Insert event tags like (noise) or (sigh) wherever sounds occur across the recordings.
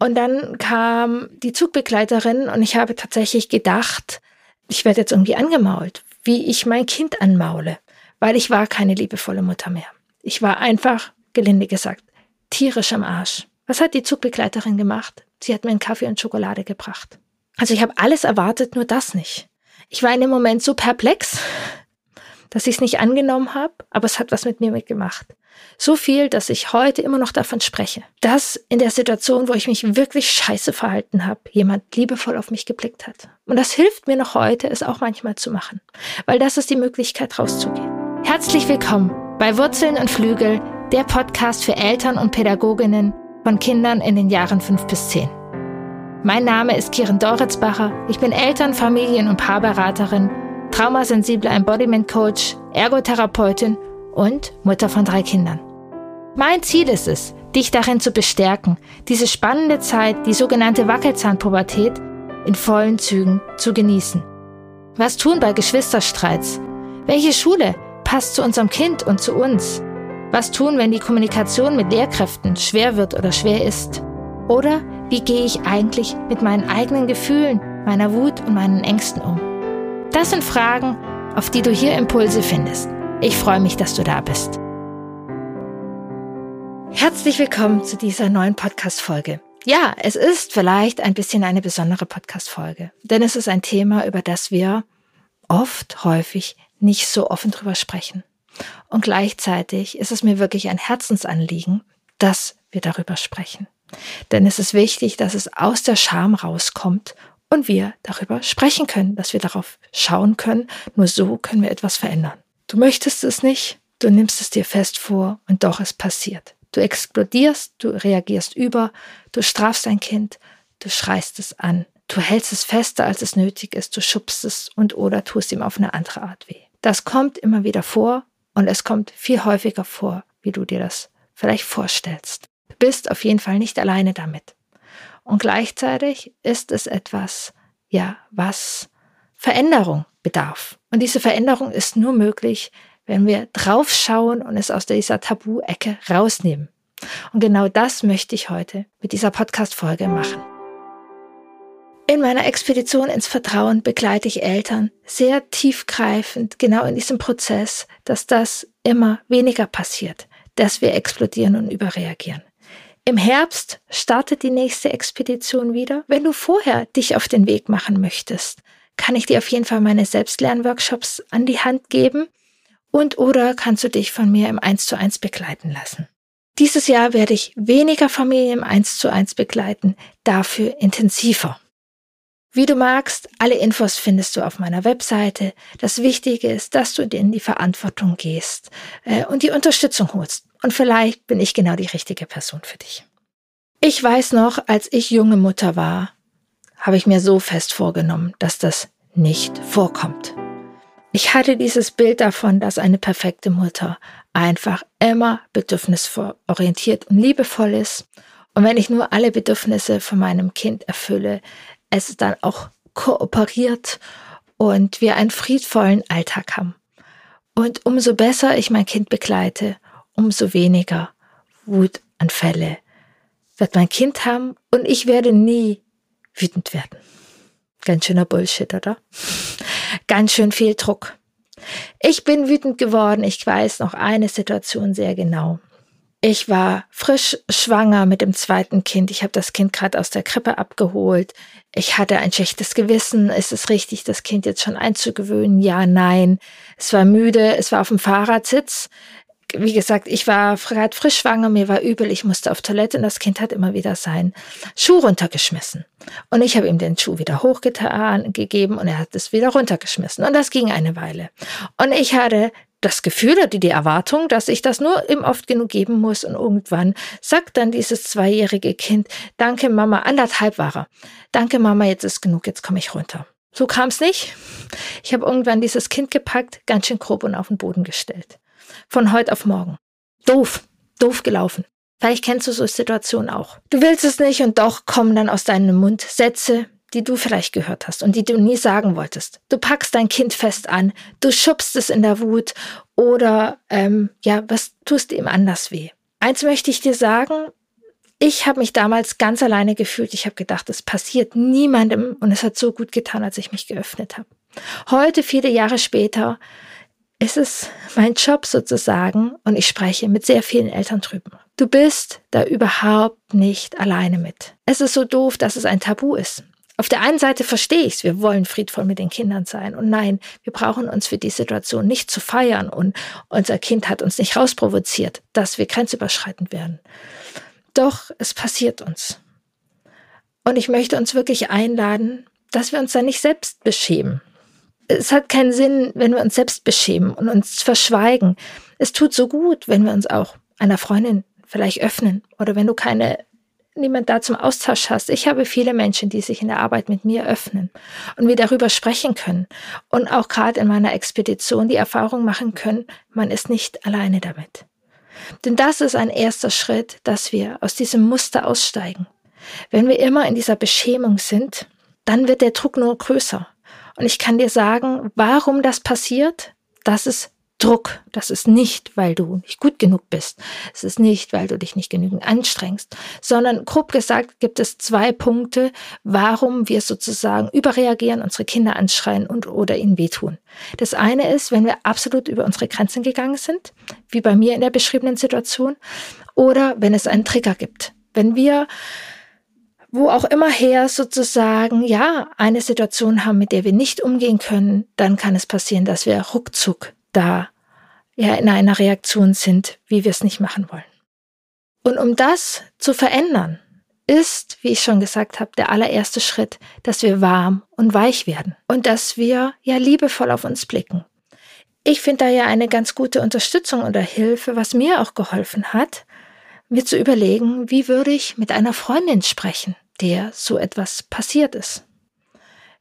Und dann kam die Zugbegleiterin und ich habe tatsächlich gedacht, ich werde jetzt irgendwie angemault, wie ich mein Kind anmaule, weil ich war keine liebevolle Mutter mehr. Ich war einfach, gelinde gesagt, tierisch am Arsch. Was hat die Zugbegleiterin gemacht? Sie hat mir einen Kaffee und Schokolade gebracht. Also ich habe alles erwartet, nur das nicht. Ich war in dem Moment so perplex, dass ich es nicht angenommen habe, aber es hat was mit mir mitgemacht. So viel, dass ich heute immer noch davon spreche, dass in der Situation, wo ich mich wirklich scheiße verhalten habe, jemand liebevoll auf mich geblickt hat. Und das hilft mir noch heute, es auch manchmal zu machen, weil das ist die Möglichkeit, rauszugehen. Herzlich willkommen bei Wurzeln und Flügel, der Podcast für Eltern und Pädagoginnen von Kindern in den Jahren fünf bis zehn. Mein Name ist Kiren Doritzbacher. Ich bin Eltern-, Familien- und Paarberaterin, traumasensible Embodiment Coach, Ergotherapeutin und Mutter von drei Kindern. Mein Ziel ist es, dich darin zu bestärken, diese spannende Zeit, die sogenannte Wackelzahnpubertät, in vollen Zügen zu genießen. Was tun bei Geschwisterstreits? Welche Schule passt zu unserem Kind und zu uns? Was tun, wenn die Kommunikation mit Lehrkräften schwer wird oder schwer ist? Oder wie gehe ich eigentlich mit meinen eigenen Gefühlen, meiner Wut und meinen Ängsten um? Das sind Fragen, auf die du hier Impulse findest. Ich freue mich, dass du da bist. Herzlich willkommen zu dieser neuen Podcast-Folge. Ja, es ist vielleicht ein bisschen eine besondere Podcast-Folge, denn es ist ein Thema, über das wir oft, häufig nicht so offen drüber sprechen. Und gleichzeitig ist es mir wirklich ein Herzensanliegen, dass wir darüber sprechen. Denn es ist wichtig, dass es aus der Scham rauskommt und wir darüber sprechen können, dass wir darauf schauen können. Nur so können wir etwas verändern. Du möchtest es nicht, du nimmst es dir fest vor und doch es passiert. Du explodierst, du reagierst über, du strafst dein Kind, du schreist es an, du hältst es fester, als es nötig ist, du schubst es und oder tust ihm auf eine andere Art weh. Das kommt immer wieder vor und es kommt viel häufiger vor, wie du dir das vielleicht vorstellst. Du bist auf jeden Fall nicht alleine damit. Und gleichzeitig ist es etwas, ja, was Veränderung bedarf. Und diese Veränderung ist nur möglich, wenn wir draufschauen und es aus dieser Tabu-Ecke rausnehmen. Und genau das möchte ich heute mit dieser Podcast-Folge machen. In meiner Expedition ins Vertrauen begleite ich Eltern sehr tiefgreifend genau in diesem Prozess, dass das immer weniger passiert, dass wir explodieren und überreagieren. Im Herbst startet die nächste Expedition wieder. Wenn du vorher dich auf den Weg machen möchtest, kann ich dir auf jeden Fall meine Selbstlernworkshops an die Hand geben und oder kannst du dich von mir im 1 zu 1 begleiten lassen. Dieses Jahr werde ich weniger Familien im 1 zu 1 begleiten, dafür intensiver. Wie du magst, alle Infos findest du auf meiner Webseite. Das Wichtige ist, dass du in die Verantwortung gehst äh, und die Unterstützung holst. Und vielleicht bin ich genau die richtige Person für dich. Ich weiß noch, als ich junge Mutter war, habe ich mir so fest vorgenommen, dass das nicht vorkommt. Ich hatte dieses Bild davon, dass eine perfekte Mutter einfach immer bedürfnisorientiert und liebevoll ist. Und wenn ich nur alle Bedürfnisse von meinem Kind erfülle, es dann auch kooperiert und wir einen friedvollen Alltag haben. Und umso besser ich mein Kind begleite, umso weniger Wutanfälle wird mein Kind haben und ich werde nie wütend werden. Ganz schöner Bullshit, oder? Ganz schön viel Druck. Ich bin wütend geworden. Ich weiß noch eine Situation sehr genau. Ich war frisch schwanger mit dem zweiten Kind. Ich habe das Kind gerade aus der Krippe abgeholt. Ich hatte ein schlechtes Gewissen. Ist es richtig, das Kind jetzt schon einzugewöhnen? Ja, nein. Es war müde. Es war auf dem Fahrradsitz wie gesagt, ich war gerade frisch schwanger, mir war übel, ich musste auf Toilette und das Kind hat immer wieder seinen Schuh runtergeschmissen. Und ich habe ihm den Schuh wieder hochgetan, gegeben und er hat es wieder runtergeschmissen. Und das ging eine Weile. Und ich hatte das Gefühl oder die Erwartung, dass ich das nur ihm oft genug geben muss und irgendwann sagt dann dieses zweijährige Kind, danke Mama, anderthalb war er. Danke Mama, jetzt ist genug, jetzt komme ich runter. So kam es nicht. Ich habe irgendwann dieses Kind gepackt, ganz schön grob und auf den Boden gestellt von heute auf morgen. Doof, doof gelaufen. Vielleicht kennst du so Situationen auch. Du willst es nicht und doch kommen dann aus deinem Mund Sätze, die du vielleicht gehört hast und die du nie sagen wolltest. Du packst dein Kind fest an, du schubst es in der Wut oder ähm, ja, was tust du ihm anders weh? Eins möchte ich dir sagen, Ich habe mich damals ganz alleine gefühlt. Ich habe gedacht, es passiert niemandem und es hat so gut getan, als ich mich geöffnet habe. Heute, viele Jahre später, ist es mein Job sozusagen und ich spreche mit sehr vielen Eltern drüber. Du bist da überhaupt nicht alleine mit. Es ist so doof, dass es ein Tabu ist. Auf der einen Seite verstehe ich es, wir wollen friedvoll mit den Kindern sein. Und nein, wir brauchen uns für die Situation nicht zu feiern und unser Kind hat uns nicht rausprovoziert, dass wir grenzüberschreitend werden. Doch es passiert uns. Und ich möchte uns wirklich einladen, dass wir uns da nicht selbst beschämen es hat keinen Sinn, wenn wir uns selbst beschämen und uns verschweigen. Es tut so gut, wenn wir uns auch einer Freundin vielleicht öffnen oder wenn du keine niemand da zum Austausch hast. Ich habe viele Menschen, die sich in der Arbeit mit mir öffnen und wir darüber sprechen können und auch gerade in meiner Expedition die Erfahrung machen können, man ist nicht alleine damit. Denn das ist ein erster Schritt, dass wir aus diesem Muster aussteigen. Wenn wir immer in dieser Beschämung sind, dann wird der Druck nur größer. Und ich kann dir sagen, warum das passiert. Das ist Druck. Das ist nicht, weil du nicht gut genug bist. Es ist nicht, weil du dich nicht genügend anstrengst, sondern grob gesagt gibt es zwei Punkte, warum wir sozusagen überreagieren, unsere Kinder anschreien und oder ihnen wehtun. Das eine ist, wenn wir absolut über unsere Grenzen gegangen sind, wie bei mir in der beschriebenen Situation, oder wenn es einen Trigger gibt. Wenn wir wo auch immer her sozusagen, ja, eine Situation haben, mit der wir nicht umgehen können, dann kann es passieren, dass wir ruckzuck da ja in einer Reaktion sind, wie wir es nicht machen wollen. Und um das zu verändern, ist, wie ich schon gesagt habe, der allererste Schritt, dass wir warm und weich werden und dass wir ja liebevoll auf uns blicken. Ich finde da ja eine ganz gute Unterstützung oder Hilfe, was mir auch geholfen hat, mir zu überlegen, wie würde ich mit einer Freundin sprechen, der so etwas passiert ist.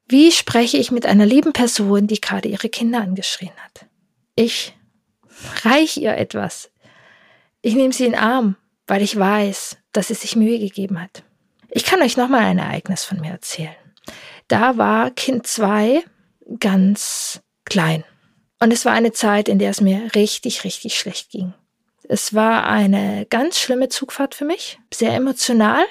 Wie spreche ich mit einer lieben Person, die gerade ihre Kinder angeschrien hat? Ich reich ihr etwas. Ich nehme sie in den Arm, weil ich weiß, dass sie sich Mühe gegeben hat. Ich kann euch nochmal ein Ereignis von mir erzählen. Da war Kind 2 ganz klein. Und es war eine Zeit, in der es mir richtig, richtig schlecht ging. Es war eine ganz schlimme Zugfahrt für mich, sehr emotional.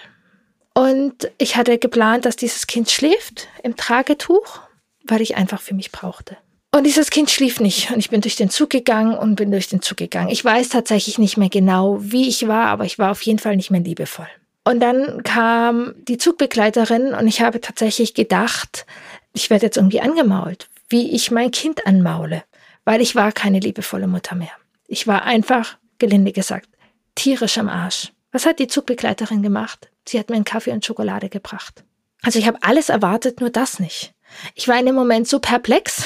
Und ich hatte geplant, dass dieses Kind schläft im Tragetuch, weil ich einfach für mich brauchte. Und dieses Kind schlief nicht und ich bin durch den Zug gegangen und bin durch den Zug gegangen. Ich weiß tatsächlich nicht mehr genau, wie ich war, aber ich war auf jeden Fall nicht mehr liebevoll. Und dann kam die Zugbegleiterin und ich habe tatsächlich gedacht, ich werde jetzt irgendwie angemault, wie ich mein Kind anmaule, weil ich war keine liebevolle Mutter mehr. Ich war einfach gelinde gesagt, tierisch am Arsch. Was hat die Zugbegleiterin gemacht? Sie hat mir einen Kaffee und Schokolade gebracht. Also ich habe alles erwartet, nur das nicht. Ich war in dem Moment so perplex,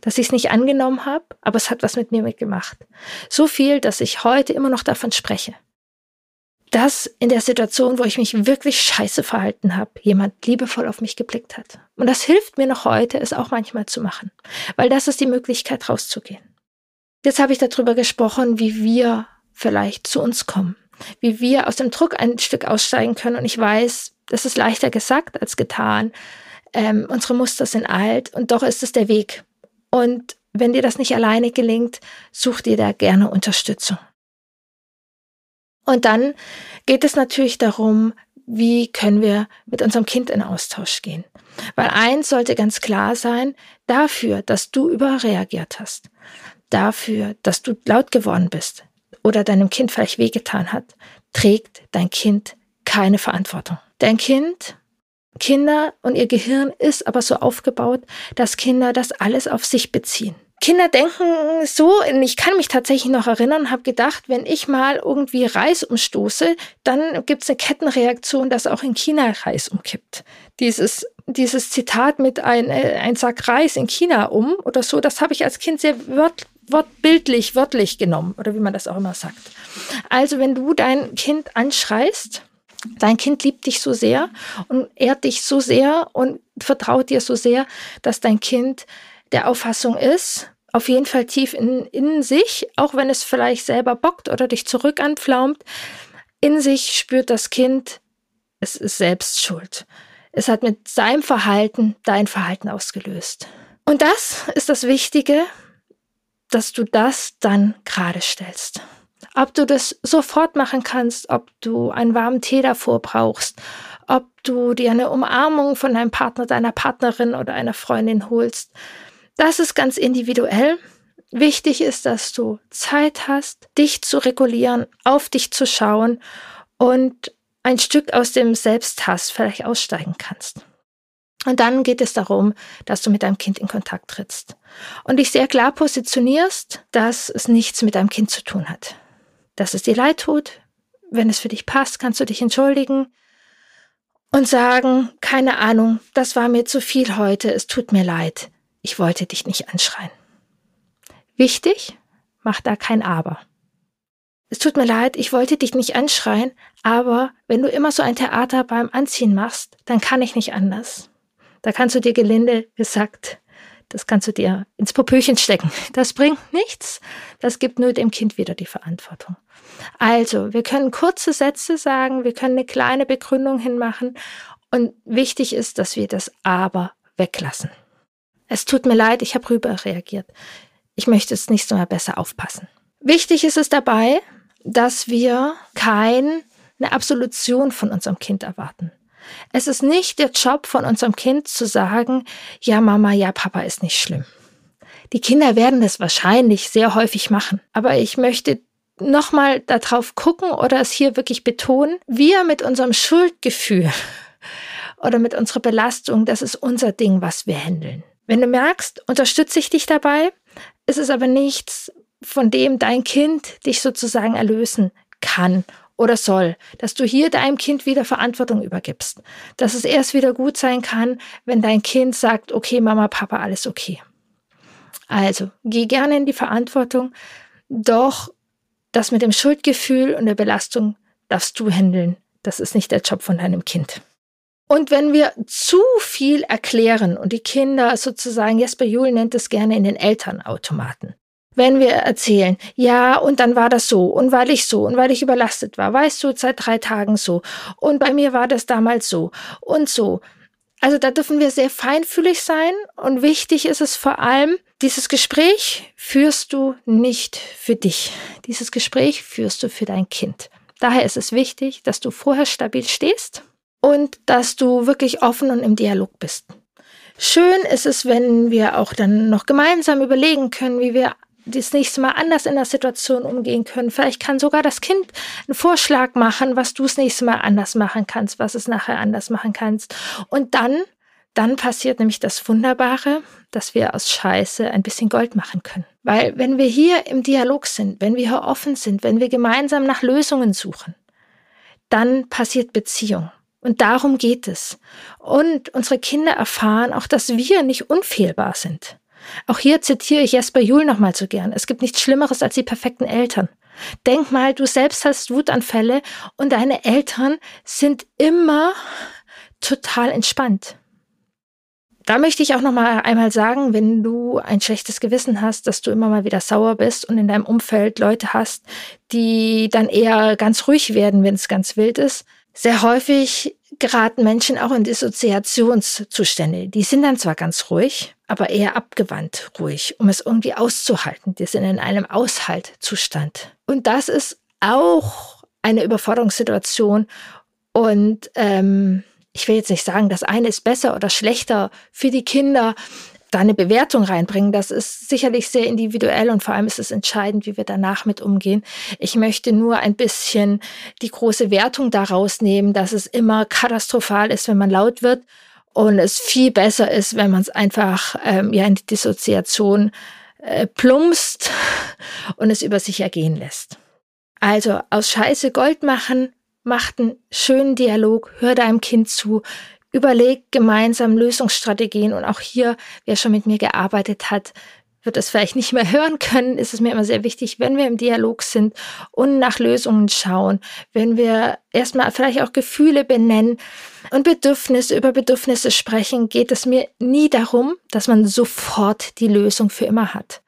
dass ich es nicht angenommen habe, aber es hat was mit mir mitgemacht. So viel, dass ich heute immer noch davon spreche. Dass in der Situation, wo ich mich wirklich scheiße verhalten habe, jemand liebevoll auf mich geblickt hat. Und das hilft mir noch heute, es auch manchmal zu machen. Weil das ist die Möglichkeit, rauszugehen. Jetzt habe ich darüber gesprochen, wie wir vielleicht zu uns kommen, wie wir aus dem Druck ein Stück aussteigen können. Und ich weiß, das ist leichter gesagt als getan. Ähm, unsere Muster sind alt und doch ist es der Weg. Und wenn dir das nicht alleine gelingt, such dir da gerne Unterstützung. Und dann geht es natürlich darum, wie können wir mit unserem Kind in Austausch gehen. Weil eins sollte ganz klar sein, dafür, dass du überreagiert hast, dafür, dass du laut geworden bist oder deinem Kind vielleicht wehgetan hat, trägt dein Kind keine Verantwortung. Dein Kind, Kinder und ihr Gehirn ist aber so aufgebaut, dass Kinder das alles auf sich beziehen. Kinder denken so, ich kann mich tatsächlich noch erinnern, habe gedacht, wenn ich mal irgendwie Reis umstoße, dann gibt es eine Kettenreaktion, dass auch in China Reis umkippt. Dieses, dieses Zitat mit ein, äh, ein Sack Reis in China um oder so, das habe ich als Kind sehr wört, wortbildlich, wörtlich genommen oder wie man das auch immer sagt. Also wenn du dein Kind anschreist, dein Kind liebt dich so sehr und ehrt dich so sehr und vertraut dir so sehr, dass dein Kind der Auffassung ist, auf jeden Fall tief in, in sich, auch wenn es vielleicht selber bockt oder dich zurück anpflaumt, in sich spürt das Kind, es ist selbst schuld. Es hat mit seinem Verhalten dein Verhalten ausgelöst. Und das ist das Wichtige, dass du das dann gerade stellst. Ob du das sofort machen kannst, ob du einen warmen Tee davor brauchst, ob du dir eine Umarmung von deinem Partner, deiner Partnerin oder einer Freundin holst. Das ist ganz individuell. Wichtig ist, dass du Zeit hast, dich zu regulieren, auf dich zu schauen und ein Stück aus dem Selbsthass vielleicht aussteigen kannst. Und dann geht es darum, dass du mit deinem Kind in Kontakt trittst und dich sehr klar positionierst, dass es nichts mit deinem Kind zu tun hat. Dass es dir leid tut. Wenn es für dich passt, kannst du dich entschuldigen und sagen, keine Ahnung, das war mir zu viel heute, es tut mir leid. Ich wollte dich nicht anschreien. Wichtig, mach da kein Aber. Es tut mir leid, ich wollte dich nicht anschreien, aber wenn du immer so ein Theater beim Anziehen machst, dann kann ich nicht anders. Da kannst du dir gelinde gesagt, das kannst du dir ins Popöchen stecken. Das bringt nichts. Das gibt nur dem Kind wieder die Verantwortung. Also, wir können kurze Sätze sagen, wir können eine kleine Begründung hinmachen und wichtig ist, dass wir das Aber weglassen. Es tut mir leid, ich habe rüber reagiert. Ich möchte das nächste Mal besser aufpassen. Wichtig ist es dabei, dass wir keine Absolution von unserem Kind erwarten. Es ist nicht der Job von unserem Kind zu sagen, ja Mama, ja Papa ist nicht schlimm. Die Kinder werden das wahrscheinlich sehr häufig machen, aber ich möchte nochmal darauf gucken oder es hier wirklich betonen, wir mit unserem Schuldgefühl oder mit unserer Belastung, das ist unser Ding, was wir handeln. Wenn du merkst, unterstütze ich dich dabei, ist es aber nichts, von dem dein Kind dich sozusagen erlösen kann oder soll, dass du hier deinem Kind wieder Verantwortung übergibst, dass es erst wieder gut sein kann, wenn dein Kind sagt, okay, Mama, Papa, alles okay. Also, geh gerne in die Verantwortung, doch das mit dem Schuldgefühl und der Belastung darfst du handeln. Das ist nicht der Job von deinem Kind. Und wenn wir zu viel erklären und die Kinder sozusagen, Jesper Juhl nennt es gerne in den Elternautomaten, wenn wir erzählen, ja, und dann war das so, und weil ich so, und weil ich überlastet war, weißt du, seit drei Tagen so, und bei mir war das damals so, und so. Also da dürfen wir sehr feinfühlig sein, und wichtig ist es vor allem, dieses Gespräch führst du nicht für dich. Dieses Gespräch führst du für dein Kind. Daher ist es wichtig, dass du vorher stabil stehst und dass du wirklich offen und im Dialog bist. Schön ist es, wenn wir auch dann noch gemeinsam überlegen können, wie wir das nächste Mal anders in der Situation umgehen können. Vielleicht kann sogar das Kind einen Vorschlag machen, was du das nächste Mal anders machen kannst, was es nachher anders machen kannst. Und dann, dann passiert nämlich das Wunderbare, dass wir aus Scheiße ein bisschen Gold machen können. Weil wenn wir hier im Dialog sind, wenn wir hier offen sind, wenn wir gemeinsam nach Lösungen suchen, dann passiert Beziehung. Und darum geht es. Und unsere Kinder erfahren auch, dass wir nicht unfehlbar sind. Auch hier zitiere ich Jesper Juhl nochmal so gern. Es gibt nichts Schlimmeres als die perfekten Eltern. Denk mal, du selbst hast Wutanfälle und deine Eltern sind immer total entspannt. Da möchte ich auch noch mal einmal sagen, wenn du ein schlechtes Gewissen hast, dass du immer mal wieder sauer bist und in deinem Umfeld Leute hast, die dann eher ganz ruhig werden, wenn es ganz wild ist. Sehr häufig geraten Menschen auch in Dissoziationszustände. Die sind dann zwar ganz ruhig, aber eher abgewandt ruhig, um es irgendwie auszuhalten. Die sind in einem Aushaltzustand. Und das ist auch eine Überforderungssituation. Und ähm, ich will jetzt nicht sagen, das eine ist besser oder schlechter für die Kinder, da eine Bewertung reinbringen. Das ist sicherlich sehr individuell und vor allem ist es entscheidend, wie wir danach mit umgehen. Ich möchte nur ein bisschen die große Wertung daraus nehmen, dass es immer katastrophal ist, wenn man laut wird und es viel besser ist, wenn man es einfach ähm, ja in die Dissoziation äh, plumpst (laughs) und es über sich ergehen lässt. Also aus Scheiße Gold machen, macht einen schönen Dialog, hör deinem Kind zu, überleg gemeinsam Lösungsstrategien und auch hier, wer schon mit mir gearbeitet hat, wird es vielleicht nicht mehr hören können, ist es mir immer sehr wichtig, wenn wir im Dialog sind und nach Lösungen schauen, wenn wir erstmal vielleicht auch Gefühle benennen und Bedürfnisse über Bedürfnisse sprechen, geht es mir nie darum, dass man sofort die Lösung für immer hat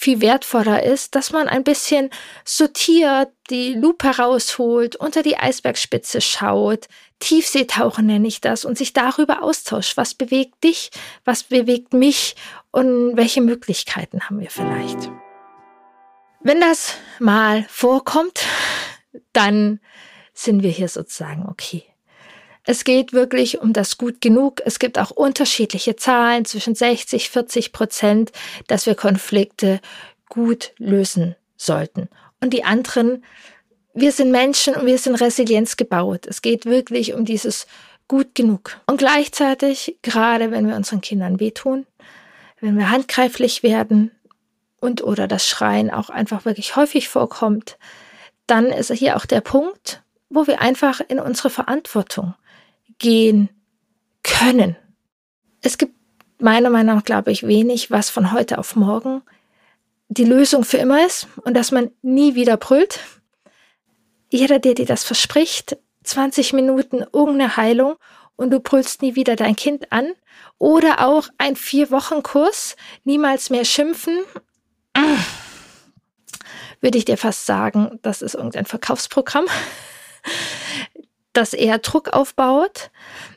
viel wertvoller ist, dass man ein bisschen sortiert, die Lupe herausholt, unter die Eisbergspitze schaut, Tiefseetauchen nenne ich das, und sich darüber austauscht. Was bewegt dich? Was bewegt mich? Und welche Möglichkeiten haben wir vielleicht? Wenn das mal vorkommt, dann sind wir hier sozusagen okay. Es geht wirklich um das gut genug. Es gibt auch unterschiedliche Zahlen zwischen 60, 40 Prozent, dass wir Konflikte gut lösen sollten. Und die anderen, wir sind Menschen und wir sind Resilienz gebaut. Es geht wirklich um dieses gut genug. Und gleichzeitig, gerade wenn wir unseren Kindern wehtun, wenn wir handgreiflich werden und oder das Schreien auch einfach wirklich häufig vorkommt, dann ist hier auch der Punkt, wo wir einfach in unsere Verantwortung gehen können. Es gibt meiner Meinung nach, glaube ich, wenig, was von heute auf morgen die Lösung für immer ist und dass man nie wieder brüllt. Jeder, der dir das verspricht, 20 Minuten irgendeine Heilung und du brüllst nie wieder dein Kind an oder auch ein Vier-Wochen-Kurs, niemals mehr schimpfen, würde ich dir fast sagen, das ist irgendein Verkaufsprogramm das eher Druck aufbaut.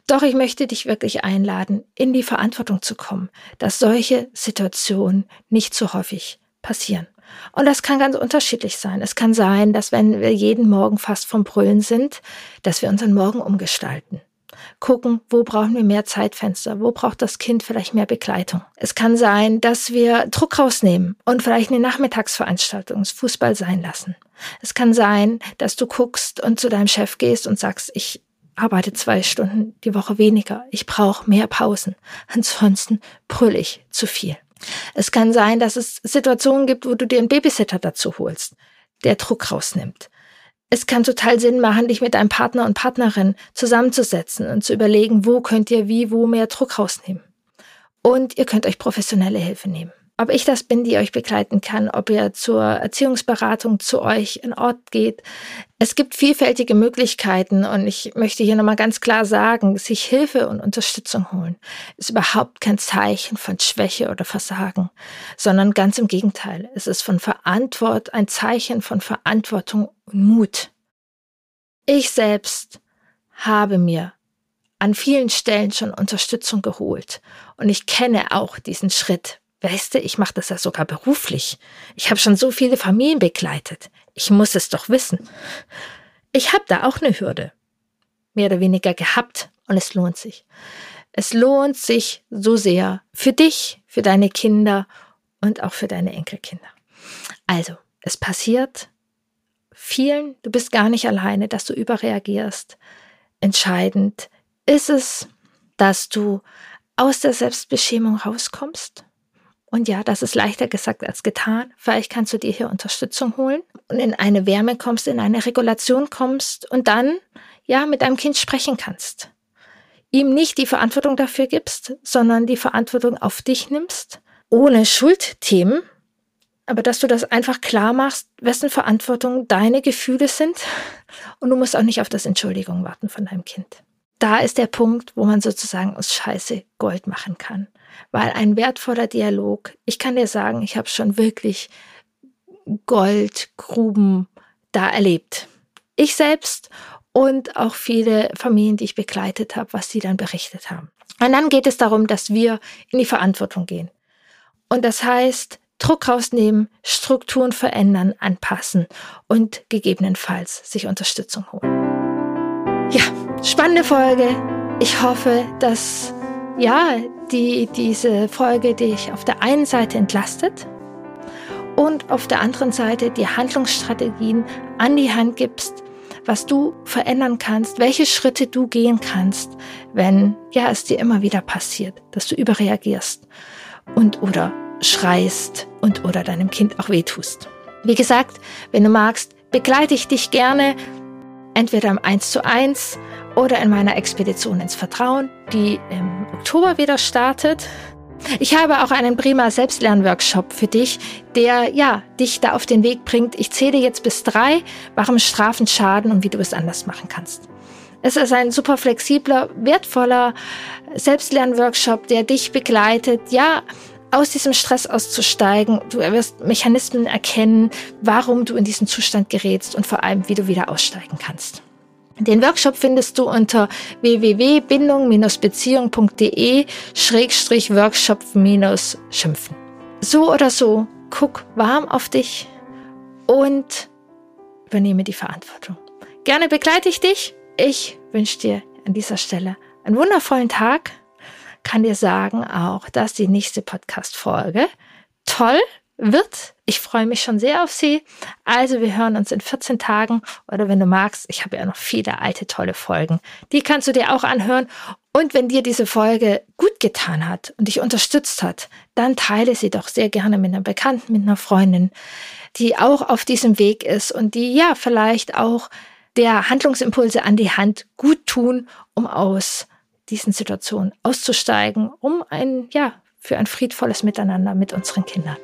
Doch ich möchte dich wirklich einladen, in die Verantwortung zu kommen, dass solche Situationen nicht zu häufig passieren. Und das kann ganz unterschiedlich sein. Es kann sein, dass wenn wir jeden Morgen fast vom Brüllen sind, dass wir unseren Morgen umgestalten gucken, wo brauchen wir mehr Zeitfenster, wo braucht das Kind vielleicht mehr Begleitung. Es kann sein, dass wir Druck rausnehmen und vielleicht eine Nachmittagsveranstaltung, Fußball sein lassen. Es kann sein, dass du guckst und zu deinem Chef gehst und sagst, ich arbeite zwei Stunden die Woche weniger, ich brauche mehr Pausen, ansonsten brüll ich zu viel. Es kann sein, dass es Situationen gibt, wo du dir einen Babysitter dazu holst, der Druck rausnimmt es kann total Sinn machen, dich mit deinem Partner und Partnerin zusammenzusetzen und zu überlegen, wo könnt ihr wie, wo mehr Druck rausnehmen. Und ihr könnt euch professionelle Hilfe nehmen ob ich das bin, die euch begleiten kann, ob ihr zur Erziehungsberatung zu euch in Ort geht. Es gibt vielfältige Möglichkeiten und ich möchte hier nochmal ganz klar sagen, sich Hilfe und Unterstützung holen ist überhaupt kein Zeichen von Schwäche oder Versagen, sondern ganz im Gegenteil. Es ist von Verantwort, ein Zeichen von Verantwortung und Mut. Ich selbst habe mir an vielen Stellen schon Unterstützung geholt und ich kenne auch diesen Schritt, Weißt du, ich mache das ja sogar beruflich. Ich habe schon so viele Familien begleitet. Ich muss es doch wissen. Ich habe da auch eine Hürde. Mehr oder weniger gehabt und es lohnt sich. Es lohnt sich so sehr für dich, für deine Kinder und auch für deine Enkelkinder. Also, es passiert vielen, du bist gar nicht alleine, dass du überreagierst. Entscheidend ist es, dass du aus der Selbstbeschämung rauskommst und ja, das ist leichter gesagt als getan. Vielleicht kannst du dir hier Unterstützung holen und in eine Wärme kommst, in eine Regulation kommst und dann ja mit deinem Kind sprechen kannst. Ihm nicht die Verantwortung dafür gibst, sondern die Verantwortung auf dich nimmst, ohne Schuldthemen, aber dass du das einfach klar machst, wessen Verantwortung deine Gefühle sind und du musst auch nicht auf das Entschuldigung warten von deinem Kind. Da ist der Punkt, wo man sozusagen aus Scheiße Gold machen kann weil ein wertvoller Dialog, ich kann dir sagen, ich habe schon wirklich Goldgruben da erlebt. Ich selbst und auch viele Familien, die ich begleitet habe, was sie dann berichtet haben. Und dann geht es darum, dass wir in die Verantwortung gehen. Und das heißt, Druck rausnehmen, Strukturen verändern, anpassen und gegebenenfalls sich Unterstützung holen. Ja, spannende Folge. Ich hoffe, dass ja, die diese Folge dich auf der einen Seite entlastet und auf der anderen Seite die Handlungsstrategien an die Hand gibst, was du verändern kannst, welche Schritte du gehen kannst, wenn ja es dir immer wieder passiert, dass du überreagierst und oder schreist und oder deinem Kind auch wehtust. Wie gesagt, wenn du magst, begleite ich dich gerne entweder im 1 zu 1 oder in meiner Expedition ins Vertrauen, die im Oktober wieder startet. Ich habe auch einen prima Selbstlernworkshop für dich, der ja dich da auf den Weg bringt. Ich zähle jetzt bis drei, warum Strafen schaden und wie du es anders machen kannst. Es ist ein super flexibler, wertvoller Selbstlernworkshop, der dich begleitet, ja, aus diesem Stress auszusteigen. Du wirst Mechanismen erkennen, warum du in diesen Zustand gerätst und vor allem, wie du wieder aussteigen kannst. Den Workshop findest du unter www.bindung-beziehung.de-workshop-schimpfen. So oder so, guck warm auf dich und übernehme die Verantwortung. Gerne begleite ich dich. Ich wünsche dir an dieser Stelle einen wundervollen Tag. Kann dir sagen auch, dass die nächste Podcast-Folge toll wird. Ich freue mich schon sehr auf sie. Also wir hören uns in 14 Tagen oder wenn du magst, ich habe ja noch viele alte tolle Folgen. Die kannst du dir auch anhören. Und wenn dir diese Folge gut getan hat und dich unterstützt hat, dann teile sie doch sehr gerne mit einer Bekannten, mit einer Freundin, die auch auf diesem Weg ist und die ja vielleicht auch der Handlungsimpulse an die Hand gut tun, um aus diesen Situationen auszusteigen, um ein, ja, für ein friedvolles Miteinander mit unseren Kindern.